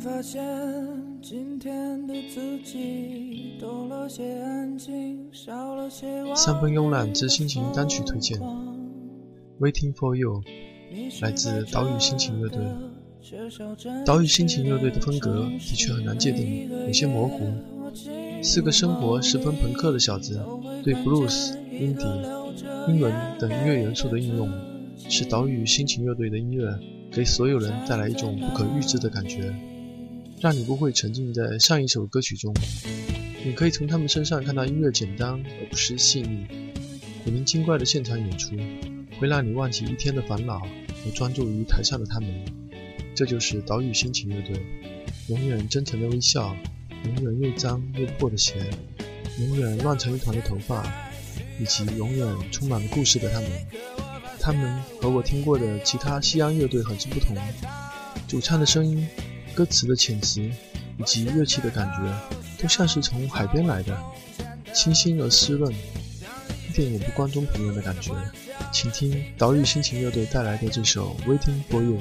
发现今天的自己多了些安静，少了些三分慵懒之心情单曲推荐，《Waiting for You》来自岛屿心情乐队。岛屿心情乐队的风格的确很难界定，有些模糊。四个生活十分朋克的小子，对 blues、indie、英文等音乐元素的应用，使岛屿心情乐队的音乐给所有人带来一种不可预知的感觉，让你不会沉浸在上一首歌曲中。你可以从他们身上看到音乐简单而不失细腻。古灵精怪的现场演出会让你忘记一天的烦恼，而专注于台上的他们。这就是岛屿心情乐队，永远真诚的微笑。永远又脏又破的鞋，永远乱成一团的头发，以及永远充满了故事的他们。他们和我听过的其他西洋乐队很是不同。主唱的声音、歌词的遣词以及乐器的感觉，都像是从海边来的，清新而湿润，一点也不关中平原的感觉。请听岛屿心情乐队带来的这首《Waiting for You》。